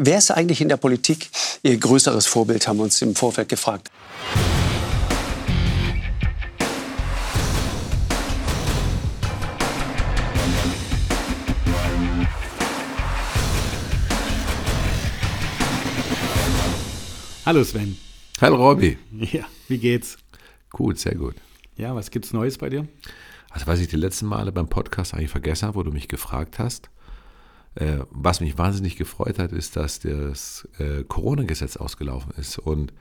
Wer ist eigentlich in der Politik Ihr größeres Vorbild, haben wir uns im Vorfeld gefragt. Hallo Sven. Hallo Robby. Ja, wie geht's? Gut, sehr gut. Ja, was gibt's Neues bei dir? Also was ich die letzten Male beim Podcast eigentlich vergessen habe, wo du mich gefragt hast, äh, was mich wahnsinnig gefreut hat, ist, dass das äh, Corona-Gesetz ausgelaufen ist und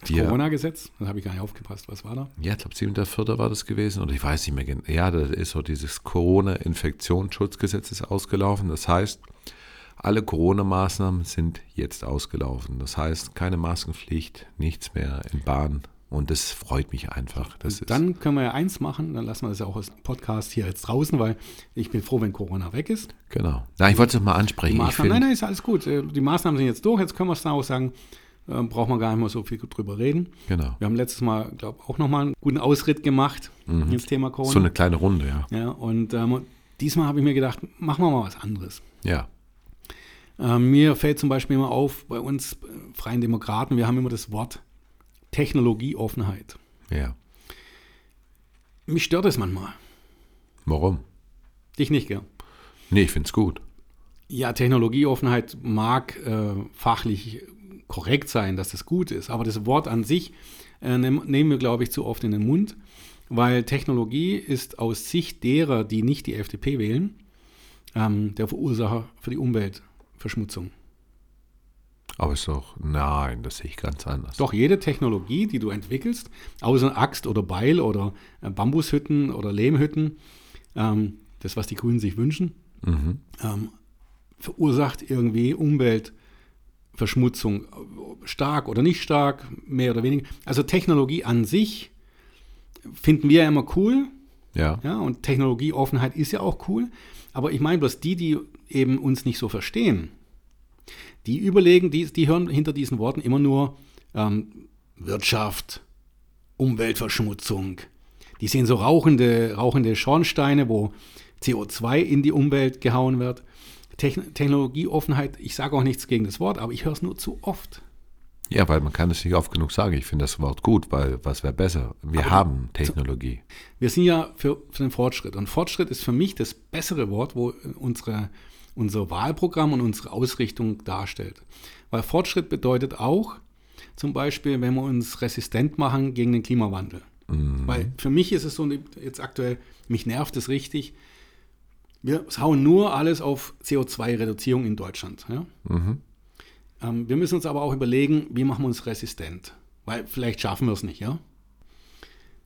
das Corona-Gesetz? Da habe ich gar nicht aufgepasst. Was war da? Ja, ich glaube, 7.4. war das gewesen und ich weiß nicht mehr genau. Ja, das ist so dieses Corona-Infektionsschutzgesetz ist ausgelaufen. Das heißt, alle Corona-Maßnahmen sind jetzt ausgelaufen. Das heißt, keine Maskenpflicht, nichts mehr in Bahn. Und das freut mich einfach. Dann können wir ja eins machen, dann lassen wir das ja auch als Podcast hier jetzt draußen, weil ich bin froh, wenn Corona weg ist. Genau. Na, ich wollte es mal ansprechen. nein, nein, ist alles gut. Äh, die Maßnahmen sind jetzt durch, jetzt können wir es dann auch sagen, äh, braucht man gar nicht mehr so viel drüber reden. Genau. Wir haben letztes Mal, glaube ich, auch nochmal einen guten Ausritt gemacht mhm. ins Thema Corona. So eine kleine Runde, ja. Ja, und ähm, diesmal habe ich mir gedacht, machen wir mal was anderes. Ja. Ähm, mir fällt zum Beispiel immer auf, bei uns äh, Freien Demokraten, wir haben immer das Wort Technologieoffenheit. Ja. Mich stört es manchmal. Warum? Dich nicht, gell? Nee, ich finde es gut. Ja, Technologieoffenheit mag äh, fachlich korrekt sein, dass das gut ist, aber das Wort an sich äh, nehmen wir, glaube ich, zu oft in den Mund, weil Technologie ist aus Sicht derer, die nicht die FDP wählen, ähm, der Verursacher für die Umwelt. Aber ist doch, nein, das sehe ich ganz anders. Doch, jede Technologie, die du entwickelst, außer Axt oder Beil oder äh, Bambushütten oder Lehmhütten, ähm, das, was die Grünen sich wünschen, mhm. ähm, verursacht irgendwie Umweltverschmutzung. Stark oder nicht stark, mehr oder weniger. Also Technologie an sich finden wir ja immer cool. Ja. ja. Und Technologieoffenheit ist ja auch cool. Aber ich meine bloß die, die eben uns nicht so verstehen, die überlegen, die, die hören hinter diesen Worten immer nur ähm, Wirtschaft, Umweltverschmutzung. Die sehen so rauchende, rauchende Schornsteine, wo CO2 in die Umwelt gehauen wird. Technologieoffenheit, ich sage auch nichts gegen das Wort, aber ich höre es nur zu oft. Ja, weil man kann es nicht oft genug sagen. Ich finde das Wort gut, weil was wäre besser? Wir aber haben Technologie. Wir sind ja für, für, den Fortschritt. Und Fortschritt ist für mich das bessere Wort, wo unsere unser Wahlprogramm und unsere Ausrichtung darstellt. Weil Fortschritt bedeutet auch, zum Beispiel, wenn wir uns resistent machen gegen den Klimawandel. Mhm. Weil für mich ist es so, jetzt aktuell, mich nervt es richtig, wir hauen nur alles auf CO2-Reduzierung in Deutschland. Ja? Mhm. Ähm, wir müssen uns aber auch überlegen, wie machen wir uns resistent. Weil vielleicht schaffen wir es nicht, ja.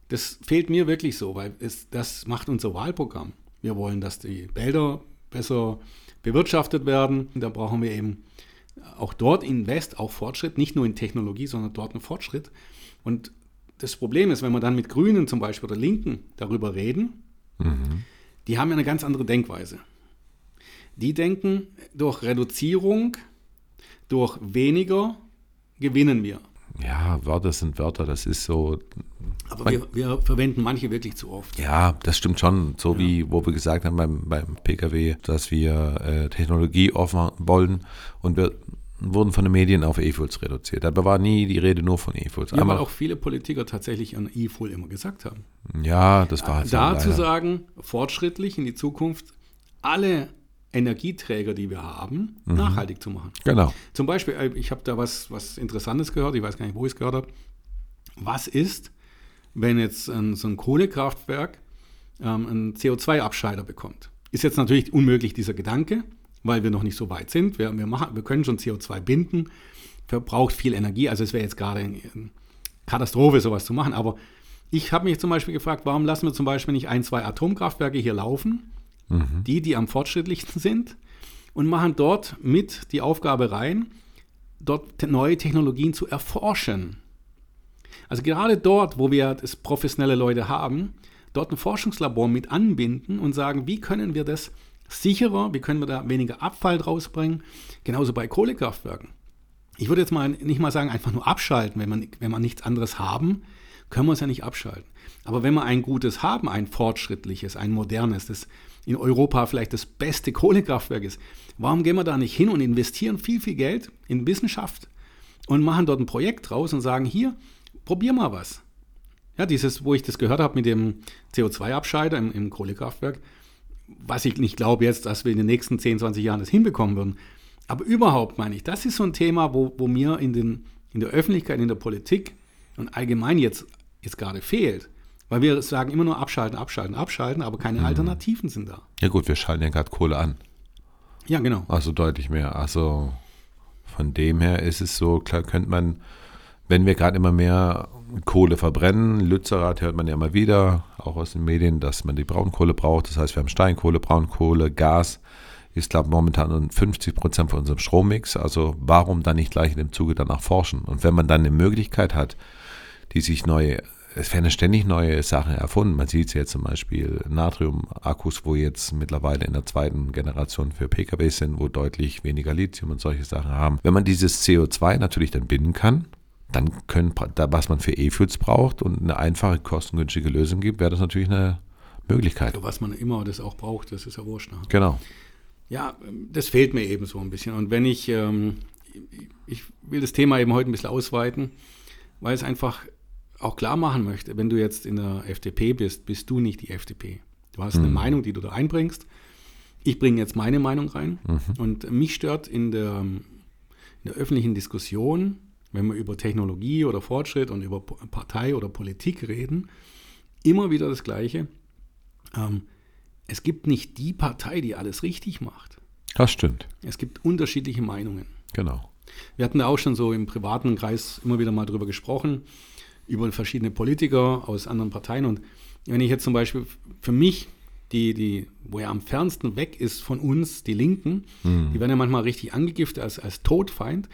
Das fehlt mir wirklich so, weil es, das macht unser Wahlprogramm. Wir wollen, dass die Wälder besser bewirtschaftet werden. Da brauchen wir eben auch dort in West auch Fortschritt, nicht nur in Technologie, sondern dort einen Fortschritt. Und das Problem ist, wenn wir dann mit Grünen zum Beispiel oder Linken darüber reden, mhm. die haben ja eine ganz andere Denkweise. Die denken, durch Reduzierung, durch weniger gewinnen wir. Ja, Wörter sind Wörter, das ist so. Aber wir, wir, verwenden manche wirklich zu oft. Ja, das stimmt schon. So ja. wie, wo wir gesagt haben beim, beim Pkw, dass wir äh, Technologie offen wollen und wir wurden von den Medien auf E-Fuels reduziert. Aber war nie die Rede nur von E-Fuels. Ja, weil auch viele Politiker tatsächlich an E-Fuel immer gesagt haben. Ja, das war halt Da zu sagen, fortschrittlich in die Zukunft, alle Energieträger, die wir haben, mhm. nachhaltig zu machen. Genau. Zum Beispiel, äh, ich habe da was, was Interessantes gehört, ich weiß gar nicht, wo ich es gehört habe. Was ist, wenn jetzt ein, so ein Kohlekraftwerk ähm, einen CO2-Abscheider bekommt? Ist jetzt natürlich unmöglich, dieser Gedanke, weil wir noch nicht so weit sind. Wir, wir, machen, wir können schon CO2 binden, verbraucht viel Energie, also es wäre jetzt gerade eine Katastrophe, sowas zu machen. Aber ich habe mich zum Beispiel gefragt, warum lassen wir zum Beispiel nicht ein, zwei Atomkraftwerke hier laufen? Mhm. die, die am fortschrittlichsten sind, und machen dort mit die Aufgabe rein, dort neue Technologien zu erforschen. Also gerade dort, wo wir das professionelle Leute haben, dort ein Forschungslabor mit anbinden und sagen, wie können wir das sicherer, wie können wir da weniger Abfall draus bringen. Genauso bei Kohlekraftwerken. Ich würde jetzt mal nicht mal sagen, einfach nur abschalten, wenn man, wenn man nichts anderes haben können wir es ja nicht abschalten. Aber wenn wir ein gutes haben, ein fortschrittliches, ein modernes, das in Europa vielleicht das beste Kohlekraftwerk ist, warum gehen wir da nicht hin und investieren viel, viel Geld in Wissenschaft und machen dort ein Projekt draus und sagen, hier, probier mal was. Ja, dieses, wo ich das gehört habe mit dem CO2-Abscheider im, im Kohlekraftwerk, was ich nicht glaube jetzt, dass wir in den nächsten 10, 20 Jahren das hinbekommen würden. Aber überhaupt meine ich, das ist so ein Thema, wo, wo mir in, den, in der Öffentlichkeit, in der Politik und allgemein jetzt, jetzt gerade fehlt. Weil wir sagen immer nur abschalten, abschalten, abschalten, aber keine mhm. Alternativen sind da. Ja gut, wir schalten ja gerade Kohle an. Ja, genau. Also deutlich mehr. Also von dem her ist es so, klar könnte man, wenn wir gerade immer mehr Kohle verbrennen, Lützerath hört man ja immer wieder, auch aus den Medien, dass man die Braunkohle braucht. Das heißt, wir haben Steinkohle, Braunkohle, Gas ist, glaube ich, momentan 50 Prozent von unserem Strommix. Also warum dann nicht gleich in dem Zuge danach forschen? Und wenn man dann eine Möglichkeit hat, die sich neu, es werden ständig neue Sachen erfunden. Man sieht es jetzt zum Beispiel Natrium-Akkus, wo jetzt mittlerweile in der zweiten Generation für Pkw sind, wo deutlich weniger Lithium und solche Sachen haben. Wenn man dieses CO2 natürlich dann binden kann, dann können, da, was man für E-Fuels braucht und eine einfache, kostengünstige Lösung gibt, wäre das natürlich eine Möglichkeit. Was man immer das auch braucht, das ist ja wurscht. Ne? Genau. Ja, das fehlt mir eben so ein bisschen. Und wenn ich, ähm, ich will das Thema eben heute ein bisschen ausweiten, weil es einfach auch klar machen möchte, wenn du jetzt in der FDP bist, bist du nicht die FDP. Du hast mhm. eine Meinung, die du da einbringst. Ich bringe jetzt meine Meinung rein. Mhm. Und mich stört in der, in der öffentlichen Diskussion, wenn wir über Technologie oder Fortschritt und über Partei oder Politik reden, immer wieder das Gleiche. Ähm, es gibt nicht die Partei, die alles richtig macht. Das stimmt. Es gibt unterschiedliche Meinungen. Genau. Wir hatten da auch schon so im privaten Kreis immer wieder mal drüber gesprochen, über verschiedene Politiker aus anderen Parteien. Und wenn ich jetzt zum Beispiel für mich, die, die, wo er am fernsten weg ist von uns, die Linken, mhm. die werden ja manchmal richtig angegiftet als, als Todfeind,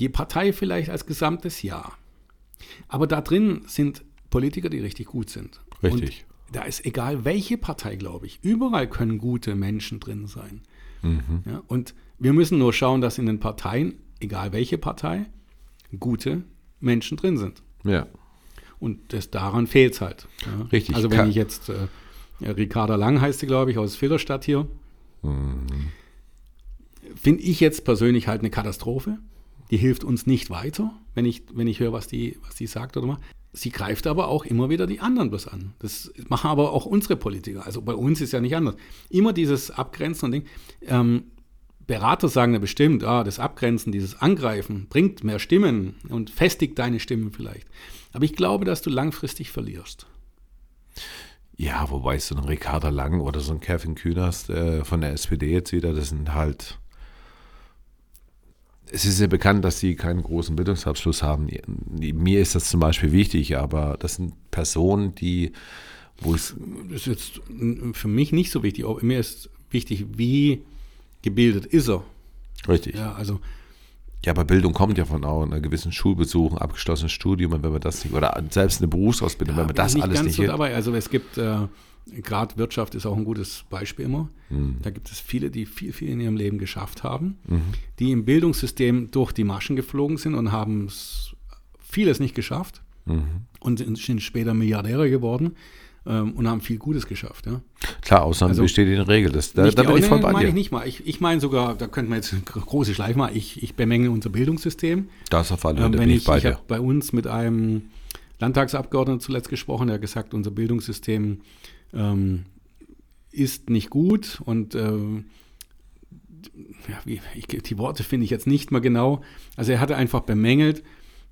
die Partei vielleicht als gesamtes Ja. Aber da drin sind Politiker, die richtig gut sind. Richtig da ist egal welche Partei, glaube ich, überall können gute Menschen drin sein. Mhm. Ja, und wir müssen nur schauen, dass in den Parteien, egal welche Partei, gute Menschen drin sind. Ja. Und das, daran fehlt es halt. Ja. Richtig. Also wenn ich jetzt, äh, Ricarda Lang heißt sie, glaube ich, aus Filderstadt hier, mhm. finde ich jetzt persönlich halt eine Katastrophe. Die hilft uns nicht weiter, wenn ich, wenn ich höre, was die, was die sagt oder macht. Sie greift aber auch immer wieder die anderen bloß an. Das machen aber auch unsere Politiker. Also bei uns ist ja nicht anders. Immer dieses Abgrenzen und Ding. Ähm, Berater sagen ja bestimmt, ah, das Abgrenzen, dieses Angreifen bringt mehr Stimmen und festigt deine Stimmen vielleicht. Aber ich glaube, dass du langfristig verlierst. Ja, wobei so ein Ricarda Lang oder so ein Kevin Kühners äh, von der SPD jetzt wieder, das sind halt es ist ja bekannt, dass sie keinen großen Bildungsabschluss haben. Mir ist das zum Beispiel wichtig, aber das sind Personen, die, wo es. Das ist jetzt für mich nicht so wichtig. Mir ist wichtig, wie gebildet ist er. Richtig. Ja, also. Ja, aber Bildung kommt ja von auch einer gewissen Schulbesuch, abgeschlossenes Studium, und wenn man das nicht, oder selbst eine Berufsausbildung, ja, wenn man das nicht alles ganz nicht. So dabei. Also es gibt äh, gerade Wirtschaft ist auch ein gutes Beispiel immer. Mhm. Da gibt es viele, die viel, viel in ihrem Leben geschafft haben, mhm. die im Bildungssystem durch die Maschen geflogen sind und haben vieles nicht geschafft mhm. und sind später Milliardäre geworden ähm, und haben viel Gutes geschafft. Ja. Klar, Ausnahmen also, besteht in der Regel. Das, da, da bin ich voll bei dir. Ich nicht mal. Ich, ich meine sogar, da könnte man jetzt eine große Schleife machen, ich, ich bemängle unser Bildungssystem. Das auf alle Fälle ähm, wenn ich, bei ich habe bei uns mit einem Landtagsabgeordneten zuletzt gesprochen, der hat gesagt, unser Bildungssystem ähm, ist nicht gut und ähm, ja, wie, ich, die Worte finde ich jetzt nicht mehr genau. Also er hatte einfach bemängelt,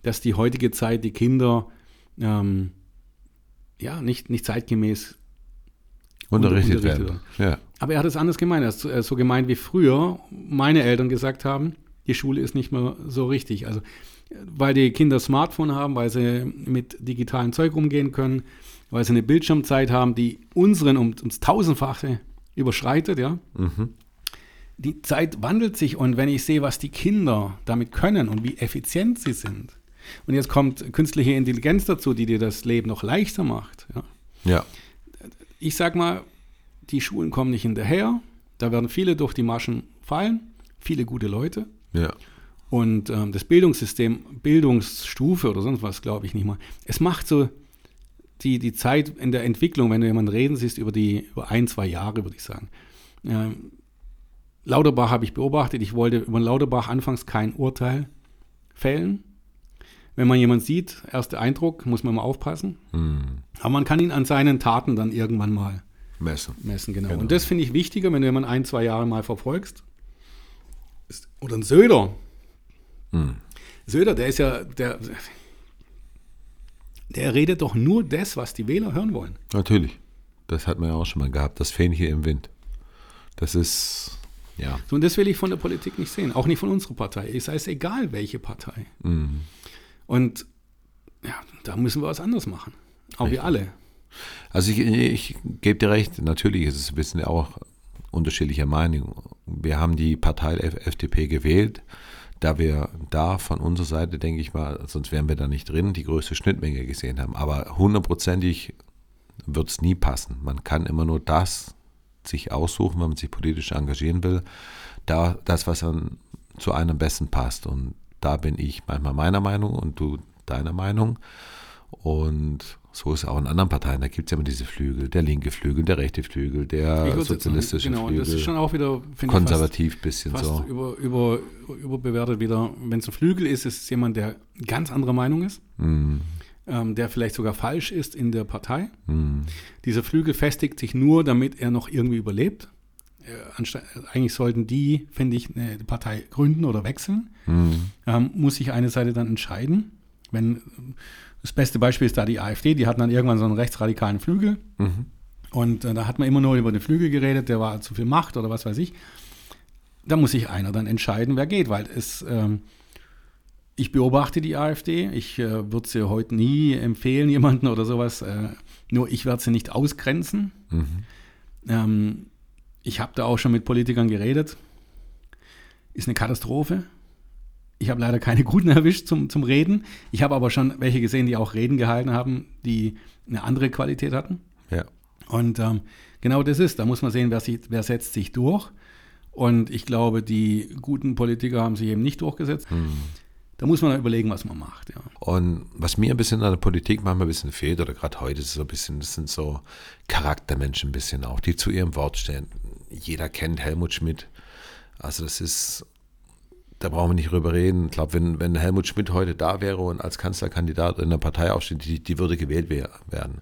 dass die heutige Zeit die Kinder ähm, ja nicht, nicht zeitgemäß unterrichtet, unterrichtet werden. Ja. Aber er hat es anders gemeint. Er hat es so gemeint wie früher meine Eltern gesagt haben, die Schule ist nicht mehr so richtig. Also weil die Kinder Smartphone haben, weil sie mit digitalen Zeug umgehen können, weil sie eine Bildschirmzeit haben, die unseren um, ums Tausendfache überschreitet, ja. Mhm. Die Zeit wandelt sich und wenn ich sehe, was die Kinder damit können und wie effizient sie sind, und jetzt kommt künstliche Intelligenz dazu, die dir das Leben noch leichter macht. Ja. ja. Ich sag mal, die Schulen kommen nicht hinterher, da werden viele durch die Maschen fallen, viele gute Leute. Ja. Und ähm, das Bildungssystem, Bildungsstufe oder sonst was, glaube ich nicht mal. Es macht so die, die Zeit in der Entwicklung, wenn du jemanden reden siehst, über die über ein, zwei Jahre, würde ich sagen. Ähm, Lauterbach habe ich beobachtet. Ich wollte über Lauterbach anfangs kein Urteil fällen. Wenn man jemanden sieht, erster Eindruck, muss man mal aufpassen. Hm. Aber man kann ihn an seinen Taten dann irgendwann mal Messen. messen. Genau. Genau. Und das finde ich wichtiger, wenn du jemanden ein, zwei Jahre mal verfolgst. Ist- Oder ein Söder. Hm. Söder, der ist ja, der, der redet doch nur das, was die Wähler hören wollen. Natürlich. Das hat man ja auch schon mal gehabt, das Fähnchen im Wind. Das ist, ja. So, und das will ich von der Politik nicht sehen, auch nicht von unserer Partei. Es sei es egal, welche Partei. Mhm. Und ja, da müssen wir was anderes machen. Auch wir alle. Also ich, ich gebe dir recht, natürlich ist es ein bisschen auch unterschiedlicher Meinung. Wir haben die Partei FDP gewählt, da wir da von unserer Seite, denke ich mal, sonst wären wir da nicht drin, die größte Schnittmenge gesehen haben. Aber hundertprozentig wird es nie passen. Man kann immer nur das sich aussuchen, wenn man sich politisch engagieren will, da das, was dann zu einem besten passt. Und da bin ich manchmal meiner Meinung und du deiner Meinung. Und so ist es auch in anderen Parteien. Da gibt es ja immer diese Flügel, der linke Flügel, der rechte Flügel, der sozialistische genau, und Flügel, das ist schon auch wieder, finde ich, konservativ bisschen fast, fast so. über, über, überbewertet wieder. Wenn es ein Flügel ist, ist es jemand, der ganz anderer Meinung ist, Mm, ähm, der vielleicht sogar falsch ist in der Partei. mm, Dieser Flügel festigt sich nur, damit er noch irgendwie überlebt. Äh, eigentlich sollten die, finde ich, eine Partei gründen oder wechseln. mm, ähm, muss sich eine Seite dann entscheiden. Wenn das beste Beispiel ist da die AfD, die hatten dann irgendwann so einen rechtsradikalen Flügel mhm. und äh, da hat man immer nur über den Flügel geredet, der war zu viel Macht oder was weiß ich. Da muss sich einer dann entscheiden, wer geht, weil es ähm, ich beobachte die AfD, ich äh, würde sie heute nie empfehlen, jemanden oder sowas, äh, nur ich werde sie nicht ausgrenzen. Mhm. Ähm, ich habe da auch schon mit Politikern geredet. Ist eine Katastrophe. Ich habe leider keine guten erwischt zum, zum Reden. Ich habe aber schon welche gesehen, die auch Reden gehalten haben, die eine andere Qualität hatten. Ja. Und ähm, genau das ist, da muss man sehen, wer, sich, wer setzt sich durch. Und ich glaube, die guten Politiker haben sich eben nicht durchgesetzt. Da muss man dann überlegen, was man macht. Ja. Und was mir ein bisschen an der Politik manchmal ein bisschen fehlt, oder gerade heute ist es so ein bisschen, das sind so Charaktermenschen ein bisschen auch, die zu ihrem Wort stehen. Jeder kennt Helmut Schmidt. Also das ist, da brauchen wir nicht drüber reden. Ich glaube, wenn, wenn Helmut Schmidt heute da wäre und als Kanzlerkandidat in der Partei aufsteht, die, die würde gewählt wer- werden.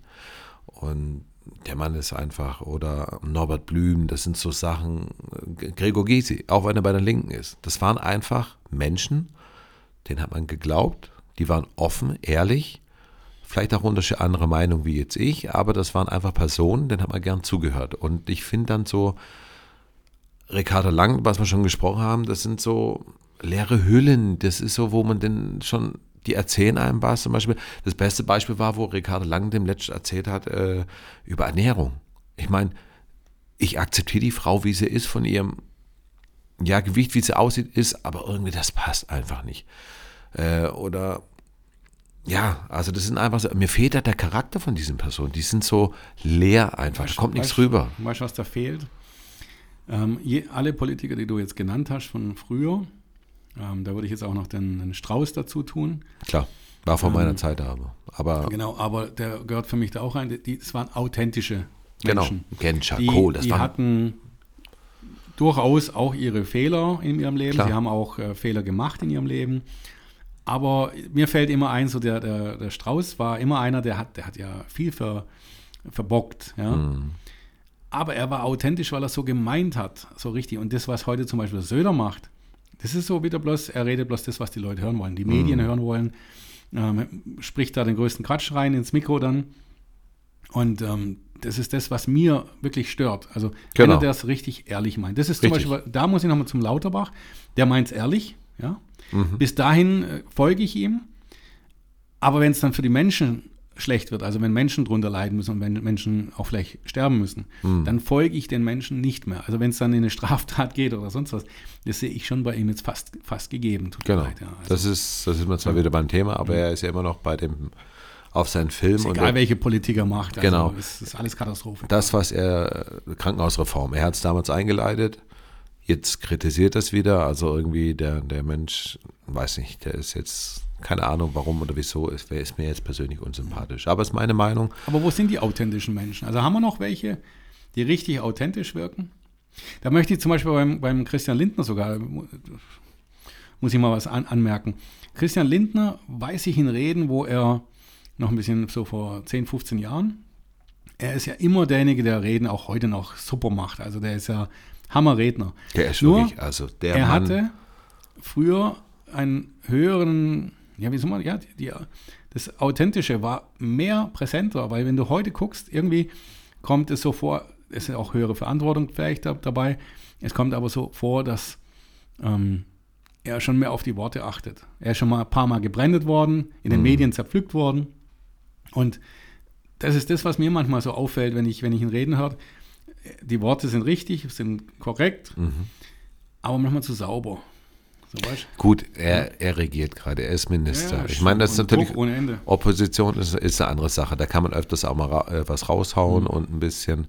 Und der Mann ist einfach, oder Norbert Blüm, das sind so Sachen, Gregor Gysi, auch wenn er bei den Linken ist. Das waren einfach Menschen, denen hat man geglaubt, die waren offen, ehrlich, vielleicht auch unterschiedliche andere Meinung wie jetzt ich, aber das waren einfach Personen, denen hat man gern zugehört. Und ich finde dann so, Ricardo Lang, was wir schon gesprochen haben, das sind so leere Hüllen. Das ist so, wo man denn schon, die erzählen einem was. Zum Beispiel, das beste Beispiel war, wo Ricardo Lang dem letzten erzählt hat äh, über Ernährung. Ich meine, ich akzeptiere die Frau, wie sie ist, von ihrem ja, Gewicht, wie sie aussieht, ist, aber irgendwie das passt einfach nicht. Äh, oder ja, also das sind einfach so, mir fehlt da der Charakter von diesen Personen. Die sind so leer einfach, da kommt nichts Weißt- rüber. Weißt du, was da fehlt? Ähm, je, alle Politiker, die du jetzt genannt hast von früher, ähm, da würde ich jetzt auch noch den, den Strauß dazu tun. Klar, war vor meiner Zeit aber. Aber Genau, aber der gehört für mich da auch rein. Die, das waren authentische genau, Menschen. Genscher, Die, Kohl, das die war hatten durchaus auch ihre Fehler in ihrem Leben. Klar. Sie haben auch äh, Fehler gemacht in ihrem Leben. Aber mir fällt immer ein, so der, der, der Strauß war immer einer, der hat, der hat ja viel ver, verbockt. Ja? Mhm. Aber er war authentisch, weil er so gemeint hat, so richtig. Und das, was heute zum Beispiel Söder macht, das ist so wieder bloß, er redet bloß das, was die Leute hören wollen, die Medien hören wollen, ähm, spricht da den größten Quatsch rein ins Mikro dann. Und ähm, das ist das, was mir wirklich stört. Also wenn Genau. er das richtig ehrlich meint. Das ist zum Richtig. Beispiel, da muss ich nochmal zum Lauterbach, der meint es ehrlich, ja. Mhm. Bis dahin äh, folge ich ihm. Aber wenn es dann für die Menschen schlecht wird, also wenn Menschen drunter leiden müssen und wenn Menschen auch vielleicht sterben müssen, Mhm. dann folge ich den Menschen nicht mehr. Also wenn es dann in eine Straftat geht oder sonst was, das sehe ich schon bei ihm jetzt fast, fast gegeben. Genau. leid, ja. also, das ist, das ist mir zwar wieder beim Thema, aber er ist ja immer noch bei dem, auf seinen Film. ist und egal, welche Politik er macht. Also Genau. Es ist alles Katastrophe. das, was er, Krankenhausreform, er hat es damals eingeleitet, jetzt kritisiert das wieder, also irgendwie der, der Mensch, weiß nicht, der ist jetzt Keine Ahnung, warum oder wieso, ist, ist mir jetzt persönlich unsympathisch. Aber ist meine Meinung. Aber wo sind die authentischen Menschen? Also haben wir noch welche, die richtig authentisch wirken? Da möchte ich zum Beispiel beim, beim Christian Lindner sogar, muss ich mal was an, anmerken. Christian Lindner weiß ich in Reden, wo er noch ein bisschen so vor 10, 15 Jahren, er ist ja immer derjenige, der Reden auch heute noch super macht. Also der ist ja Hammerredner. Der ist Nur, wirklich, also der er Mann, hatte früher einen höheren, ja, wie soll man, ja, die, das Authentische war mehr präsenter, weil wenn du heute guckst, irgendwie kommt es so vor, es ist auch höhere Verantwortung vielleicht da, dabei, es kommt aber so vor, dass ähm, er schon mehr auf die Worte achtet. Er ist schon mal ein paar Mal gebrandet worden, in den Medien zerpflückt worden und das ist das, was mir manchmal so auffällt, wenn ich, wenn ich ihn reden höre. Die Worte sind richtig, sind korrekt, aber manchmal zu sauber. So, gut, er, er regiert gerade, er ist Minister. Ja, ich meine, das ist natürlich. Opposition ist, ist eine andere Sache. Da kann man öfters auch mal ra äh, was raushauen Mhm. und ein bisschen.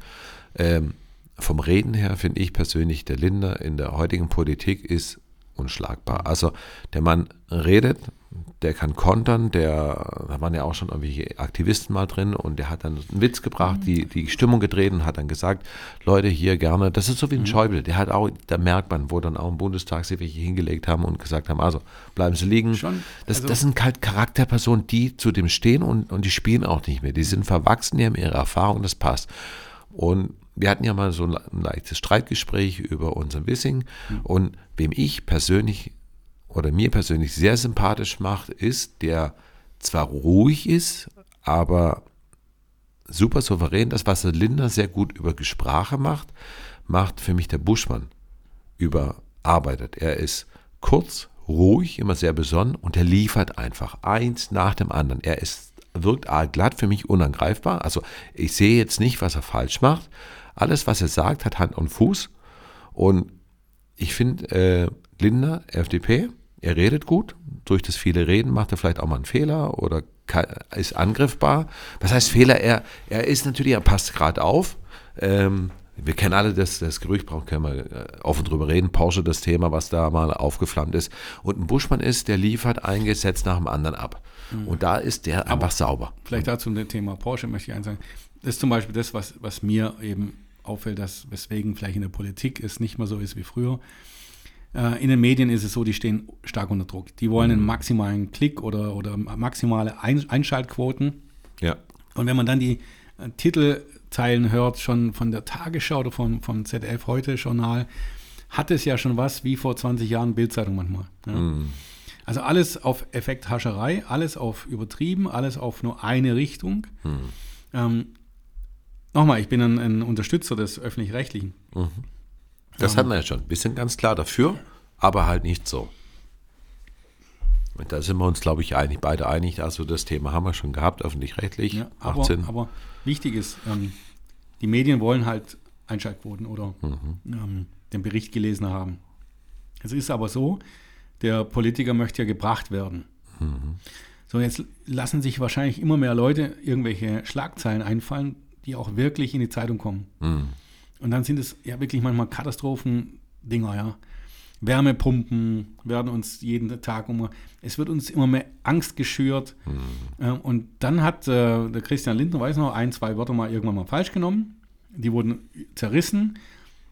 Ähm, vom Reden her finde ich persönlich, der Linder in der heutigen Politik ist unschlagbar. Also der Mann redet, der kann kontern, der, da waren ja auch schon irgendwelche Aktivisten mal drin und der hat dann einen Witz gebracht, die, die Stimmung gedreht und hat dann gesagt, Leute hier gerne, das ist so wie Mhm. ein Schäuble, der hat auch, da merkt man, wo dann auch im Bundestag sich welche hingelegt haben und gesagt haben, also bleiben Sie liegen. Schon, das, also- das sind halt Charakterpersonen, die zu dem stehen und, und die spielen auch nicht mehr. Die sind verwachsen, die haben ihre Erfahrung, das passt. Und wir hatten ja mal so ein leichtes Streitgespräch über unseren Wissing. Und wem ich persönlich oder mir persönlich sehr sympathisch macht, ist, der zwar ruhig ist, aber super souverän. Das, was der Linder sehr gut über Sprache macht, macht für mich der Buschmann überarbeitet. Er ist kurz, ruhig, immer sehr besonnen und er liefert einfach eins nach dem anderen. Er ist, wirkt glatt für mich unangreifbar. Also ich sehe jetzt nicht, was er falsch macht. Alles, was er sagt, hat Hand und Fuß. Und ich finde, äh, Lindner, FDP, er redet gut. Durch das viele Reden macht er vielleicht auch mal einen Fehler oder ka- ist angriffbar. Was heißt Fehler? Er, er ist natürlich, er passt gerade auf. Ähm, wir kennen alle das, das Gerücht, brauchen können wir äh, offen drüber reden. Porsche, das Thema, was da mal aufgeflammt ist. Und ein Buschmann ist, der liefert ein Gesetz nach dem anderen ab. Und da ist der einfach sauber. Vielleicht dazu ein Thema Porsche möchte ich eins sagen. Das ist zum Beispiel das, was, was mir eben auffällt, dass weswegen vielleicht in der Politik es nicht mehr so ist wie früher. Äh, in den Medien ist es so, die stehen stark unter Druck. Die wollen einen maximalen Klick oder, oder maximale Ein Einschaltquoten. Ja. Und wenn man dann die äh, Titelzeilen hört, schon von der Tagesschau oder vom, vom ZDF heute Journal, hat es ja schon was wie vor 20 Jahren Bildzeitung manchmal. Ja. Also alles auf Effekthascherei, alles auf übertrieben, alles auf nur eine Richtung. Ähm, Nochmal, ich bin ein, ein Unterstützer des Öffentlich-Rechtlichen. Das hatten wir ja schon. Wir sind ganz klar dafür, aber halt nicht so. Und da sind wir uns, glaube ich, einig, beide einig. Also das Thema haben wir schon gehabt, öffentlich-rechtlich. Ja, aber, 18. aber wichtig ist, ähm, die Medien wollen halt Einschaltquoten oder ähm, den Bericht gelesen haben. Es ist aber so, der Politiker möchte ja gebracht werden. So, jetzt lassen sich wahrscheinlich immer mehr Leute irgendwelche Schlagzeilen einfallen, die auch wirklich in die Zeitung kommen. Und dann sind es ja wirklich manchmal Katastrophen-Dinger, ja. Wärmepumpen werden uns jeden Tag um. Es wird uns immer mehr Angst geschürt. Äh, und dann hat äh, der Christian Lindner, weiß noch, ein, zwei Wörter mal irgendwann mal falsch genommen. Die wurden zerrissen.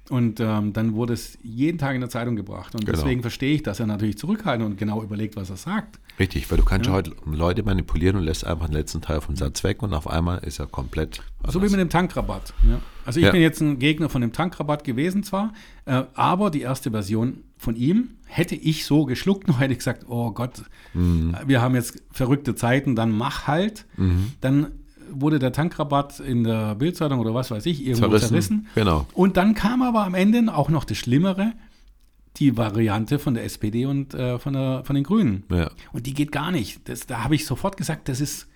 Und ähm, dann wurde es jeden Tag in der Zeitung gebracht. Und Genau. deswegen verstehe ich, dass er natürlich zurückhalten und genau überlegt, was er sagt. Richtig, weil du kannst ja. heute Leute manipulieren und lässt einfach den letzten Teil vom Satz weg und auf einmal ist er komplett. So wie mit dem Tankrabatt. Ja. Also ich Ja. bin jetzt ein Gegner von dem Tankrabatt gewesen zwar, äh, aber die erste Version von ihm hätte ich so geschluckt, nur hätte ich gesagt, oh Gott, Mhm. wir haben jetzt verrückte Zeiten, dann mach halt. Dann wurde der Tankrabatt in der Bildzeitung oder was weiß ich irgendwo Zerrissen, zerrissen. genau. Und dann kam aber am Ende auch noch das Schlimmere, die Variante von der SPD und äh, von, der, von den Grünen. Ja. Und die geht gar nicht. Das, da habe ich sofort gesagt, das ist,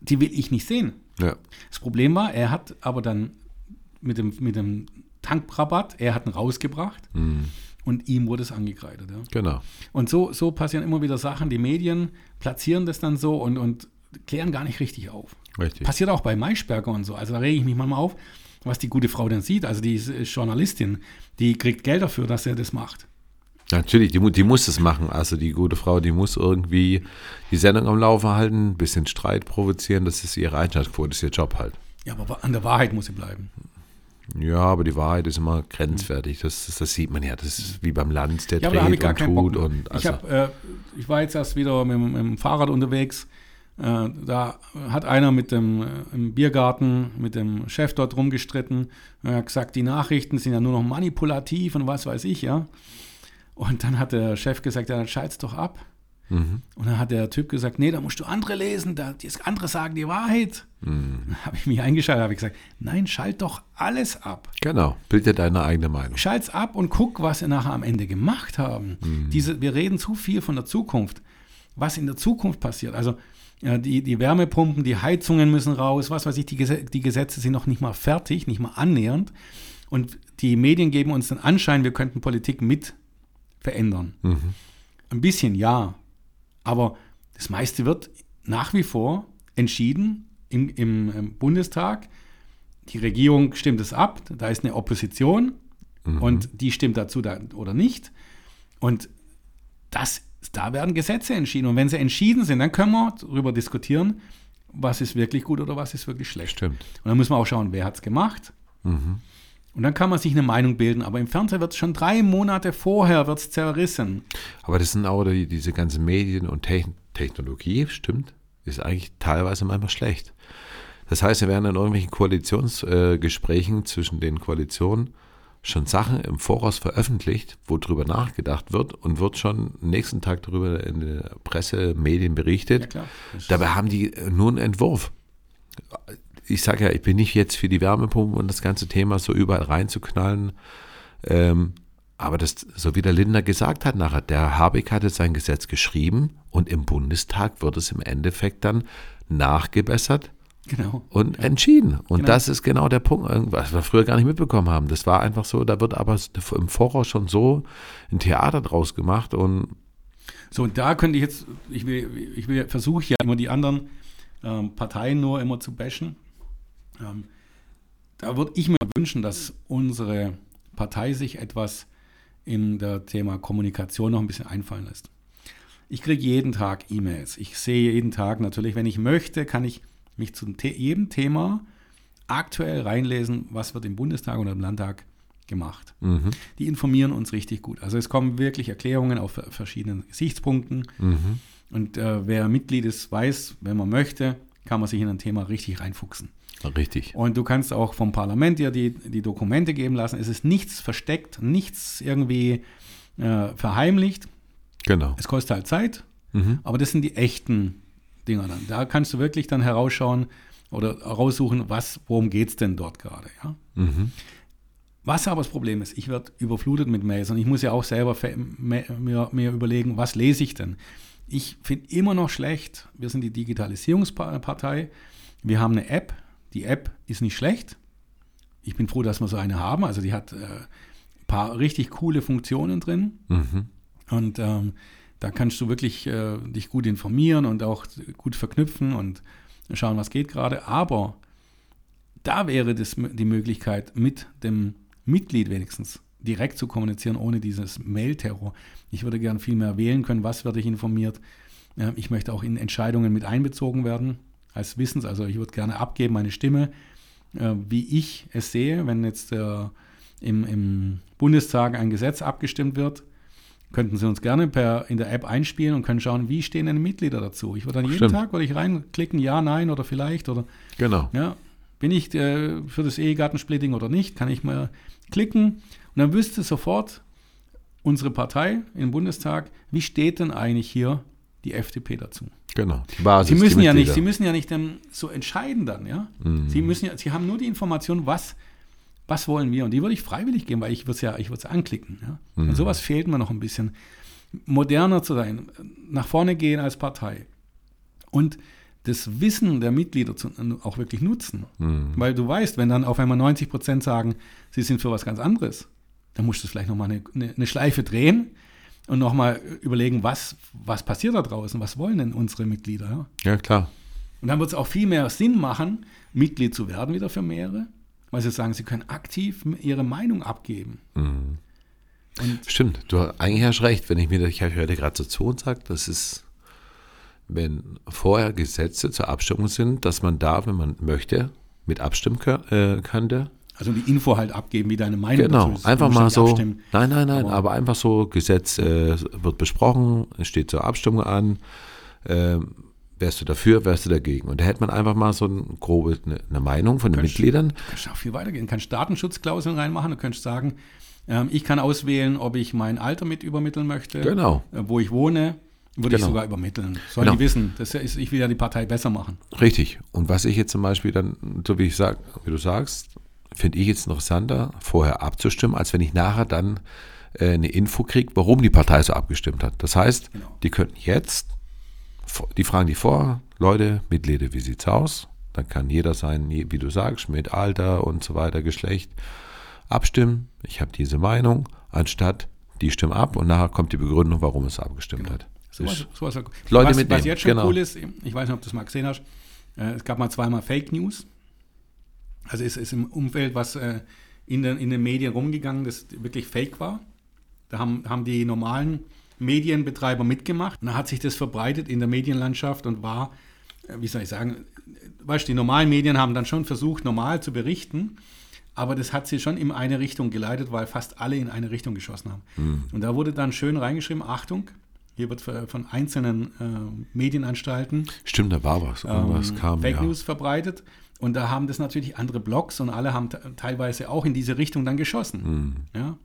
die will ich nicht sehen. Ja. Das Problem war, er hat aber dann mit dem, mit dem Tankrabatt, er hat ihn rausgebracht und ihm wurde es angekreidet. Ja. Genau. Und so, so passieren immer wieder Sachen, die Medien platzieren das dann so und, und klären gar nicht richtig auf. Richtig. Passiert auch bei Maischberger und so. Also da rege ich mich manchmal auf, was die gute Frau denn sieht. Also die ist, ist Journalistin, die kriegt Geld dafür, dass er das macht. Natürlich, die, die muss es machen. Also die gute Frau, die muss irgendwie die Sendung am Laufen halten, ein bisschen Streit provozieren. Das ist ihre Einschaltquote, das ist ihr Job halt. Ja, aber an der Wahrheit muss sie bleiben. Ja, aber die Wahrheit ist immer grenzwertig. Das, das, das sieht man ja. Das ist wie beim Land, der Ja, ich dreht und tut. Und ich, also, hab, äh, ich war jetzt erst wieder mit, mit dem Fahrrad unterwegs. Äh, da hat einer mit dem äh, im Biergarten mit dem Chef dort rumgestritten. Er hat gesagt, die Nachrichten sind ja nur noch manipulativ und was weiß ich, ja. Und dann hat der Chef gesagt, ja, dann schalt's doch ab. mhm. Und dann hat der Typ gesagt, nee, da musst du andere lesen, da, die andere sagen die Wahrheit. Mhm. Dann habe ich mich eingeschaltet, habe ich gesagt, nein, schalt doch alles ab. Genau, bild dir deine eigene Meinung. Schalt's ab und guck, was sie nachher am Ende gemacht haben. Diese, wir reden zu viel von der Zukunft. Was in der Zukunft passiert. Also die, die Wärmepumpen, die Heizungen müssen raus, was weiß ich, die, Gese- die Gesetze sind noch nicht mal fertig, nicht mal annähernd. Und die Medien geben uns den Anschein, wir könnten Politik mit verändern. Ein bisschen ja, aber das meiste wird nach wie vor entschieden im, im, im Bundestag. Die Regierung stimmt es ab, da ist eine Opposition und die stimmt dazu da, oder nicht. Und das, da werden Gesetze entschieden. Und wenn sie entschieden sind, dann können wir darüber diskutieren, was ist wirklich gut oder was ist wirklich schlecht. Stimmt. Und dann muss man auch schauen, wer hat es gemacht. Und dann kann man sich eine Meinung bilden. Aber im Fernsehen wird es schon drei Monate vorher wird's zerrissen. Aber das sind auch die, diese ganzen Medien und Techn Technologie, stimmt, ist eigentlich teilweise manchmal schlecht. Das heißt, wir werden in irgendwelchen Koalitionsgesprächen äh, zwischen den Koalitionen schon Sachen im Voraus veröffentlicht, wo drüber nachgedacht wird und wird schon nächsten Tag darüber in der Presse, Medien berichtet. Ja, Dabei haben die nur einen Entwurf. Ich sage ja, ich bin nicht jetzt für die Wärmepumpen und das ganze Thema so überall reinzuknallen. Ähm, aber das, so wie der Lindner gesagt hat nachher, der Habeck hatte sein Gesetz geschrieben und im Bundestag wird es im Endeffekt dann nachgebessert Genau. und entschieden. Und Genau. das ist genau der Punkt, was wir früher gar nicht mitbekommen haben. Das war einfach so, da wird aber im Voraus schon so ein Theater draus gemacht und So, und da könnte ich jetzt, ich will, ich will versuche ja immer die anderen ähm, Parteien nur immer zu bashen. Ähm, da würde ich mir wünschen, dass unsere Partei sich etwas in der Thema Kommunikation noch ein bisschen einfallen lässt. Ich kriege jeden Tag E-Mails. Ich sehe jeden Tag natürlich, wenn ich möchte, kann ich mich zu jedem Thema aktuell reinlesen, was wird im Bundestag oder im Landtag gemacht. Die informieren uns richtig gut. Also es kommen wirklich Erklärungen auf verschiedenen Gesichtspunkten. Und äh, wer Mitglied ist, weiß, wenn man möchte, kann man sich in ein Thema richtig reinfuchsen. richtig. Und du kannst auch vom Parlament dir die, die Dokumente geben lassen. Es ist nichts versteckt, nichts irgendwie äh, verheimlicht. Genau. Es kostet halt Zeit, aber das sind die echten Dinger dann. Da kannst du wirklich dann herausschauen oder heraussuchen, was, worum geht es denn dort gerade. Ja? Was aber das Problem ist, ich werde überflutet mit Mails und ich muss ja auch selber mir, mir überlegen, was lese ich denn? Ich finde immer noch schlecht, wir sind die Digitalisierungspartei, wir haben eine App, die App ist nicht schlecht. Ich bin froh, dass wir so eine haben, also die hat äh, ein paar richtig coole Funktionen drin. Und ähm, da kannst du wirklich äh, dich gut informieren und auch gut verknüpfen und schauen, was geht gerade. Aber da wäre das die Möglichkeit, mit dem Mitglied wenigstens direkt zu kommunizieren, ohne dieses Mail-Terror. Ich würde gern viel mehr wählen können, was werde ich informiert. Ich möchte auch in Entscheidungen mit einbezogen werden, als Wissens. Also ich würde gerne abgeben, meine Stimme, äh, wie ich es sehe, wenn jetzt äh, im, im Bundestag ein Gesetz abgestimmt wird, könnten Sie uns gerne per, in der App einspielen und können schauen, wie stehen denn die Mitglieder dazu. Ich würde dann jeden Stimmt. Tag würde ich reinklicken, ja, nein oder vielleicht oder Genau. ja, bin ich äh, für das Ehegattensplitting oder nicht, kann ich mal klicken und dann wüsste sofort unsere Partei im Bundestag, wie steht denn eigentlich hier die FDP dazu? Genau. Basis, Sie müssen ja nicht. Sie müssen ja nicht ähm, so entscheiden dann, ja. Sie müssen ja, Sie haben nur die Information, was, was wollen wir und die würde ich freiwillig geben, weil ich würde es ja, ich würde es anklicken, ja. Und sowas fehlt mir noch ein bisschen, moderner zu sein, nach vorne gehen als Partei und das Wissen der Mitglieder zu, auch wirklich nutzen, weil du weißt, wenn dann auf einmal 90 Prozent sagen, sie sind für was ganz anderes, dann musst du vielleicht noch mal eine, eine, eine Schleife drehen und noch mal überlegen, was, was passiert da draußen, was wollen denn unsere Mitglieder, ja? Ja, klar. Und dann wird es auch viel mehr Sinn machen, Mitglied zu werden wieder für mehrere, weil sie sagen, sie können aktiv ihre Meinung abgeben. Und Stimmt, du eigentlich hast recht, wenn ich mir, ich höre dir gerade so zu und sage, das ist, wenn vorher Gesetze zur Abstimmung sind, dass man da, wenn man möchte, mit abstimmen äh, könnte. Also die Info halt abgeben, wie deine Meinung genau, ist. einfach mal so. Abstimmen. Nein, nein, nein, aber, aber, einfach so, Gesetz äh, wird besprochen, es steht zur Abstimmung an. Äh, wärst du dafür, wärst du dagegen? Und da hätte man einfach mal so eine grobe eine, eine Meinung von den kannst, Mitgliedern. Du kannst auch viel weitergehen. Du kannst Datenschutzklauseln reinmachen, du könntest sagen, ähm, ich kann auswählen, ob ich mein Alter mit übermitteln möchte, genau. Äh, wo ich wohne. Würde genau. ich sogar übermitteln. Sollen genau. die wissen, das ist, ich will ja die Partei besser machen. Richtig. Und was ich jetzt zum Beispiel dann, so wie ich sag, wie du sagst, finde ich jetzt interessanter, vorher abzustimmen, als wenn ich nachher dann äh, eine Info kriege, warum die Partei so abgestimmt hat. Das heißt, genau. die könnten jetzt, die fragen die vor, Leute, Mitglieder, wie sieht's aus? Dann kann jeder sein, wie du sagst, mit Alter und so weiter, Geschlecht abstimmen. Ich habe diese Meinung, anstatt die stimmen ab und nachher kommt die Begründung, warum es abgestimmt genau. hat. Sowas, sowas, Leute was, mitnehmen. was jetzt schon genau. cool ist, ich weiß nicht, ob du das mal gesehen hast, äh, es gab mal zweimal Fake News. Also es ist im Umfeld was äh, in, den, in den Medien rumgegangen, das wirklich fake war. Da haben, haben die normalen Medienbetreiber mitgemacht. Und da hat sich das verbreitet in der Medienlandschaft und war, äh, wie soll ich sagen, weißt du, die normalen Medien haben dann schon versucht, normal zu berichten, aber das hat sie schon in eine Richtung geleitet, weil fast alle in eine Richtung geschossen haben. Mhm. Und da wurde dann schön reingeschrieben, Achtung, hier wird von einzelnen äh, Medienanstalten. Stimmt, da war was. Irgendwas ähm, kam. Fake ja. News verbreitet. Und da haben das natürlich andere Blogs und alle haben teilweise auch in diese Richtung dann geschossen. Mhm. Ja.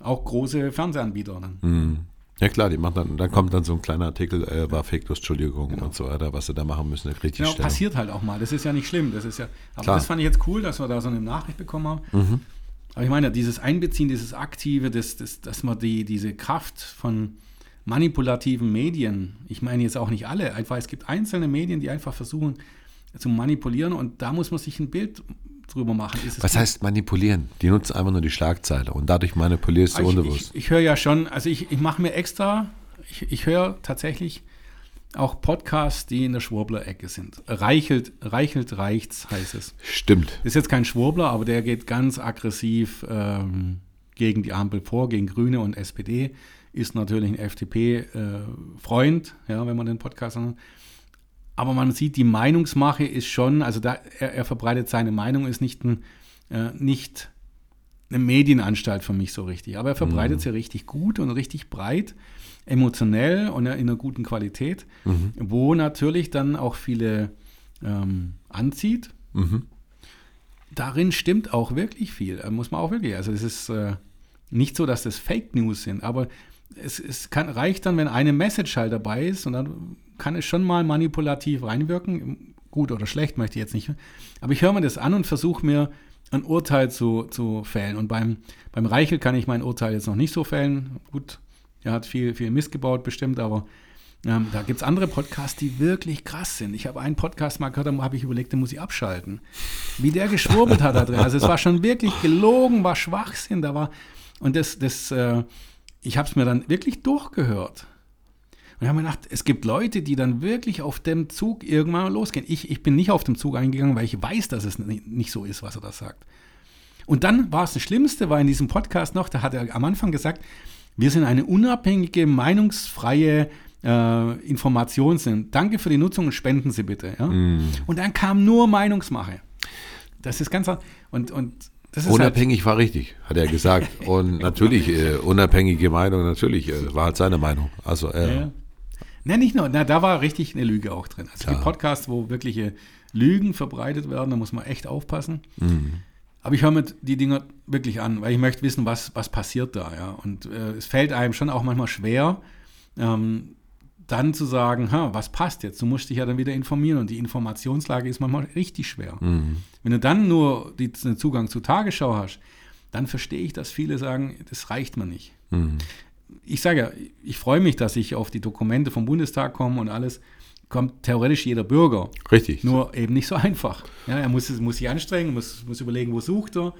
Auch große Fernsehanbieter dann. Mhm. Ja klar, die machen dann, dann kommt dann so ein kleiner Artikel, äh, war Fake News, Entschuldigung genau. und so weiter, was sie da machen müssen, richtig Genau, Stellung. passiert halt auch mal. Das ist ja nicht schlimm. Das ist ja, aber klar. das fand ich jetzt cool, dass wir da so eine Nachricht bekommen haben. Mhm. Aber ich meine, dieses Einbeziehen, dieses Aktive, das, das, dass man die, diese Kraft von manipulativen Medien, ich meine jetzt auch nicht alle, einfach es gibt einzelne Medien, die einfach versuchen zu manipulieren und da muss man sich ein Bild drüber machen. Was gut? heißt manipulieren? Die nutzen einfach nur die Schlagzeile und dadurch manipulierst du ich, unbewusst. Ich, ich höre ja schon, also ich, ich mache mir extra, ich, ich höre tatsächlich auch Podcasts, die in der Schwurbler-Ecke sind. Reichelt, reichelt reicht's, heißt es. Stimmt. Ist jetzt kein Schwurbler, aber der geht ganz aggressiv ähm, gegen die Ampel vor, gegen Grüne und SPD. Ist natürlich ein FDP-Freund, äh, ja, wenn man den Podcast anhört. Aber man sieht, die Meinungsmache ist schon, also da, er, er verbreitet seine Meinung, ist nicht, ein, äh, nicht eine Medienanstalt für mich so richtig. Aber er verbreitet mhm. sie richtig gut und richtig breit, emotionell und in einer guten Qualität, mhm. wo natürlich dann auch viele ähm, anzieht. Mhm. Darin stimmt auch wirklich viel, äh, muss man auch wirklich. Also es ist äh, nicht so, dass das Fake News sind, aber es, es kann, reicht dann, wenn eine Message halt dabei ist und dann kann es schon mal manipulativ reinwirken. Gut oder schlecht möchte ich jetzt nicht. Aber ich höre mir das an und versuche mir ein Urteil zu, zu fällen. Und beim, beim Reichel kann ich mein Urteil jetzt noch nicht so fällen. Gut, er hat viel, viel Mist gebaut, bestimmt, aber ähm, da gibt es andere Podcasts, die wirklich krass sind. Ich habe einen Podcast mal gehört, da habe ich überlegt, den muss ich abschalten. Wie der geschwurbelt hat da drin. Also es war schon wirklich gelogen, war Schwachsinn. Da war, und das, das äh, ich habe es mir dann wirklich durchgehört. Und ich habe mir gedacht, es gibt Leute, die dann wirklich auf dem Zug irgendwann losgehen. Ich, ich bin nicht auf dem Zug eingegangen, weil ich weiß, dass es nicht so ist, was er da sagt. Und dann war es das Schlimmste, war in diesem Podcast noch, da hat er am Anfang gesagt, wir sind eine unabhängige, meinungsfreie äh, Information sind. Danke für die Nutzung und spenden Sie bitte. Ja? Mm. Und dann kam nur Meinungsmache. Das ist ganz und und Halt unabhängig halt war richtig, hat er gesagt. Und natürlich, äh, unabhängige Meinung, natürlich, äh, war halt seine Meinung. Also, äh, ja. Ne, nicht nur, na, da war richtig eine Lüge auch drin. Also es gibt Podcasts, wo wirkliche Lügen verbreitet werden, da muss man echt aufpassen. Mhm. Aber ich höre mir die Dinger wirklich an, weil ich möchte wissen, was, was passiert da. Ja? Und äh, es fällt einem schon auch manchmal schwer, ähm, dann zu sagen, was passt jetzt? Du musst dich ja dann wieder informieren und die Informationslage ist manchmal richtig schwer. Mhm. Wenn du dann nur den Zugang zur Tagesschau hast, dann verstehe ich, dass viele sagen, das reicht mir nicht. Mhm. Ich sage ja, ich freue mich, dass ich auf die Dokumente vom Bundestag komme und alles. Kommt theoretisch jeder Bürger. Richtig. Nur eben nicht so einfach. Ja, er muss, muss sich anstrengen, muss, muss überlegen, wo sucht er.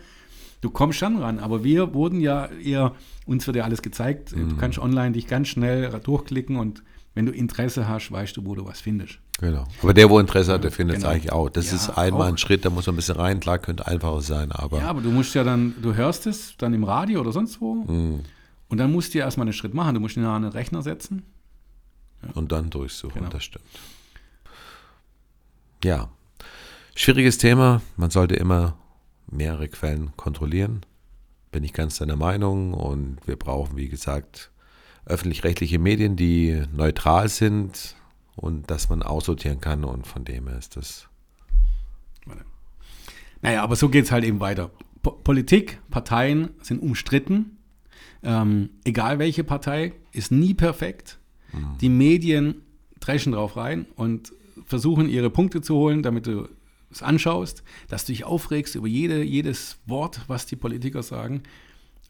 Du kommst schon ran, aber wir wurden ja eher, uns wird ja alles gezeigt. Mhm. Du kannst online dich ganz schnell durchklicken und wenn du Interesse hast, weißt du, wo du was findest. Genau. Aber der, wo Interesse hat, der findet es Genau. eigentlich auch. Das Ja, ist einmal auch. ein Schritt, da muss man ein bisschen rein. Klar, könnte einfacher sein, aber Ja, aber du musst ja dann, du hörst es dann im Radio oder sonst wo. Mhm. Und dann musst du ja erstmal einen Schritt machen. Du musst ihn an einen Rechner setzen. und dann durchsuchen, Genau. das stimmt. Ja, schwieriges Thema. Man sollte immer mehrere Quellen kontrollieren. Bin ich ganz deiner Meinung. Und wir brauchen, wie gesagt, öffentlich-rechtliche Medien, die neutral sind und dass man aussortieren kann. Und von dem her ist das Naja, aber so geht es halt eben weiter. Po Politik, Parteien sind umstritten. Ähm, egal welche Partei, ist nie perfekt. Die Medien dreschen drauf rein und versuchen ihre Punkte zu holen, damit du es anschaust, dass du dich aufregst über jede, jedes Wort, was die Politiker sagen.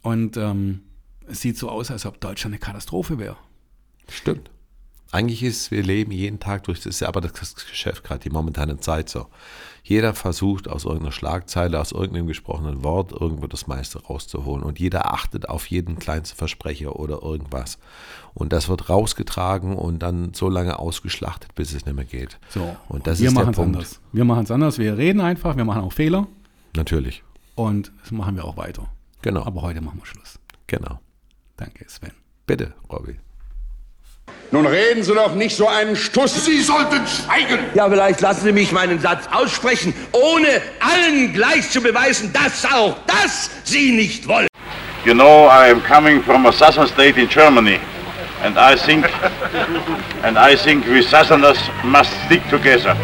Und ähm, es sieht so aus, als ob Deutschland eine Katastrophe wäre. Stimmt. Eigentlich ist, wir leben jeden Tag durch, das ist ja aber das Geschäft gerade die momentane Zeit so. Jeder versucht aus irgendeiner Schlagzeile, aus irgendeinem gesprochenen Wort irgendwo das meiste rauszuholen und jeder achtet auf jeden kleinsten Versprecher oder irgendwas. Und das wird rausgetragen und dann so lange ausgeschlachtet, bis es nicht mehr geht. So, Und das wir ist der Punkt. anders. Wir machen es anders. Wir reden einfach, wir machen auch Fehler Natürlich. und das machen wir auch weiter. Genau. Aber heute machen wir Schluss. genau. Danke, Sven. Bitte, Robby. Nun reden Sie doch nicht so einen Stuss. Sie sollten schweigen! Ja, vielleicht lassen Sie mich meinen Satz aussprechen, ohne allen gleich zu beweisen, dass auch das Sie nicht wollen. You know, I am coming from a southern state in Germany, and I think, and I think we southerners must stick together.